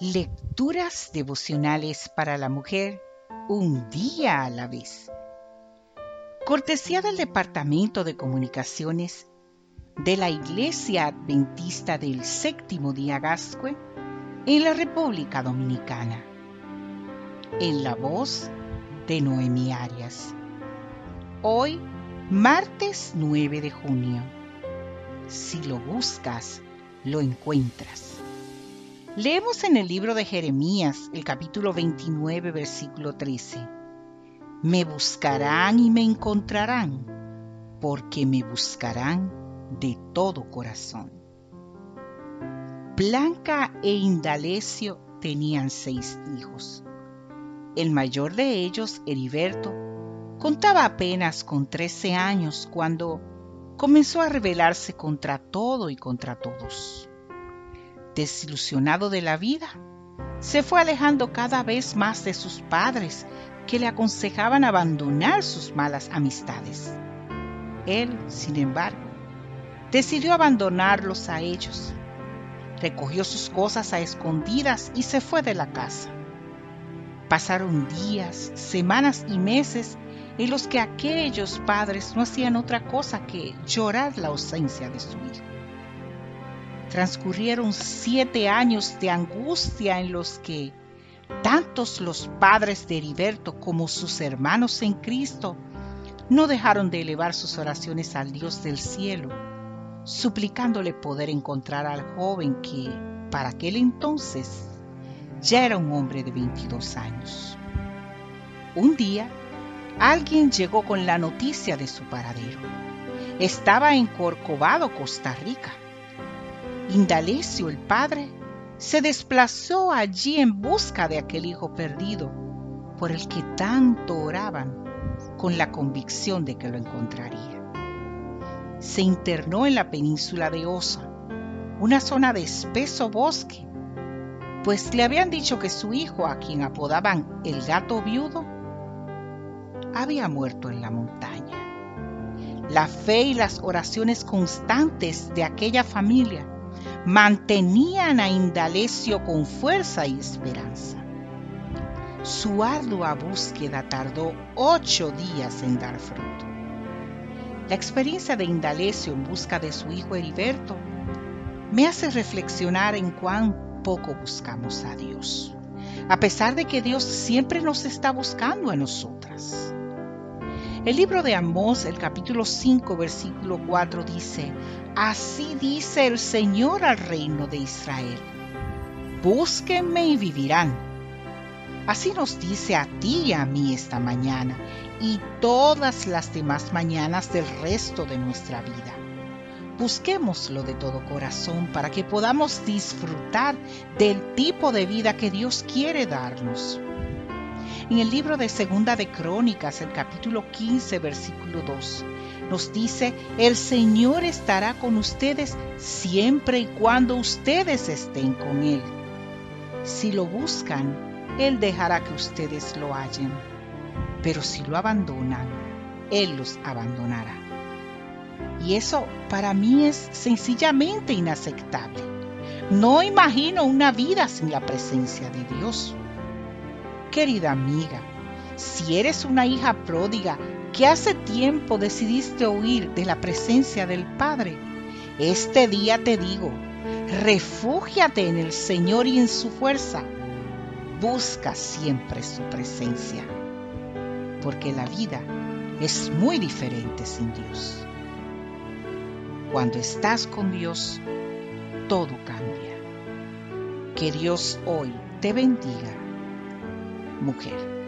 Lecturas devocionales para la mujer un día a la vez. Cortesía del Departamento de Comunicaciones de la Iglesia Adventista del Séptimo Día Gascue en la República Dominicana. En la voz de Noemi Arias. Hoy, martes 9 de junio. Si lo buscas, lo encuentras. Leemos en el libro de Jeremías, el capítulo 29, versículo 13. Me buscarán y me encontrarán, porque me buscarán de todo corazón. Blanca e Indalecio tenían seis hijos. El mayor de ellos, Heriberto, contaba apenas con 13 años cuando comenzó a rebelarse contra todo y contra todos desilusionado de la vida, se fue alejando cada vez más de sus padres que le aconsejaban abandonar sus malas amistades. Él, sin embargo, decidió abandonarlos a ellos. Recogió sus cosas a escondidas y se fue de la casa. Pasaron días, semanas y meses en los que aquellos padres no hacían otra cosa que llorar la ausencia de su hijo transcurrieron siete años de angustia en los que tantos los padres de Heriberto como sus hermanos en Cristo no dejaron de elevar sus oraciones al Dios del cielo, suplicándole poder encontrar al joven que, para aquel entonces, ya era un hombre de 22 años. Un día, alguien llegó con la noticia de su paradero. Estaba en Corcovado, Costa Rica Indalecio, el padre, se desplazó allí en busca de aquel hijo perdido por el que tanto oraban con la convicción de que lo encontraría. Se internó en la península de Osa, una zona de espeso bosque, pues le habían dicho que su hijo, a quien apodaban el gato viudo, había muerto en la montaña. La fe y las oraciones constantes de aquella familia mantenían a Indalecio con fuerza y esperanza. Su ardua búsqueda tardó ocho días en dar fruto. La experiencia de Indalecio en busca de su hijo Heriberto me hace reflexionar en cuán poco buscamos a Dios, a pesar de que Dios siempre nos está buscando a nosotras. El libro de Amós, el capítulo 5, versículo 4 dice, Así dice el Señor al reino de Israel, búsquenme y vivirán. Así nos dice a ti y a mí esta mañana y todas las demás mañanas del resto de nuestra vida. Busquémoslo de todo corazón para que podamos disfrutar del tipo de vida que Dios quiere darnos. En el libro de Segunda de Crónicas, el capítulo 15, versículo 2, nos dice, el Señor estará con ustedes siempre y cuando ustedes estén con Él. Si lo buscan, Él dejará que ustedes lo hallen. Pero si lo abandonan, Él los abandonará. Y eso para mí es sencillamente inaceptable. No imagino una vida sin la presencia de Dios. Querida amiga, si eres una hija pródiga que hace tiempo decidiste huir de la presencia del Padre, este día te digo, refúgiate en el Señor y en su fuerza. Busca siempre su presencia, porque la vida es muy diferente sin Dios. Cuando estás con Dios, todo cambia. Que Dios hoy te bendiga mujer.